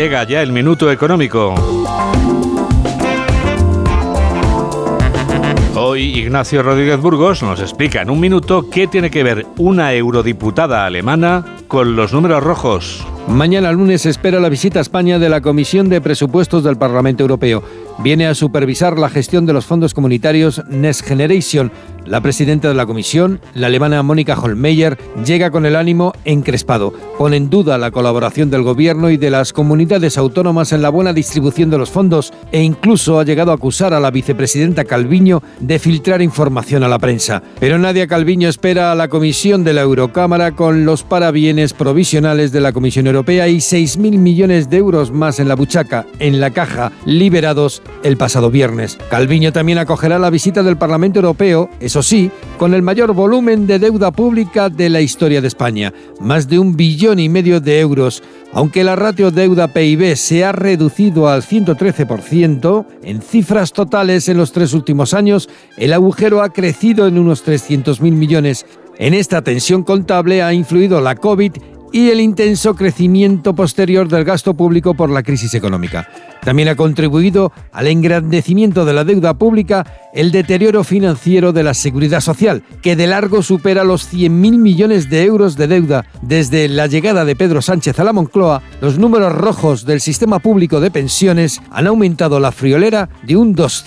Llega ya el minuto económico. Hoy Ignacio Rodríguez Burgos nos explica en un minuto qué tiene que ver una eurodiputada alemana con los números rojos. Mañana lunes espera la visita a España de la Comisión de Presupuestos del Parlamento Europeo. Viene a supervisar la gestión de los fondos comunitarios Next Generation. La presidenta de la comisión, la alemana Mónica Holmeyer, llega con el ánimo encrespado. Pone en duda la colaboración del gobierno y de las comunidades autónomas en la buena distribución de los fondos e incluso ha llegado a acusar a la vicepresidenta Calviño de filtrar información a la prensa. Pero Nadia Calviño espera a la comisión de la Eurocámara con los parabienes provisionales de la Comisión Europea y 6.000 millones de euros más en la buchaca, en la caja, liberados el pasado viernes. Calviño también acogerá la visita del Parlamento Europeo, eso sí, con el mayor volumen de deuda pública de la historia de España, más de un billón y medio de euros. Aunque la ratio deuda-PIB se ha reducido al 113%, en cifras totales en los tres últimos años, el agujero ha crecido en unos 300.000 millones. En esta tensión contable ha influido la COVID y el intenso crecimiento posterior del gasto público por la crisis económica. También ha contribuido al engrandecimiento de la deuda pública el deterioro financiero de la seguridad social, que de largo supera los 100.000 millones de euros de deuda. Desde la llegada de Pedro Sánchez a la Moncloa, los números rojos del sistema público de pensiones han aumentado la friolera de un 200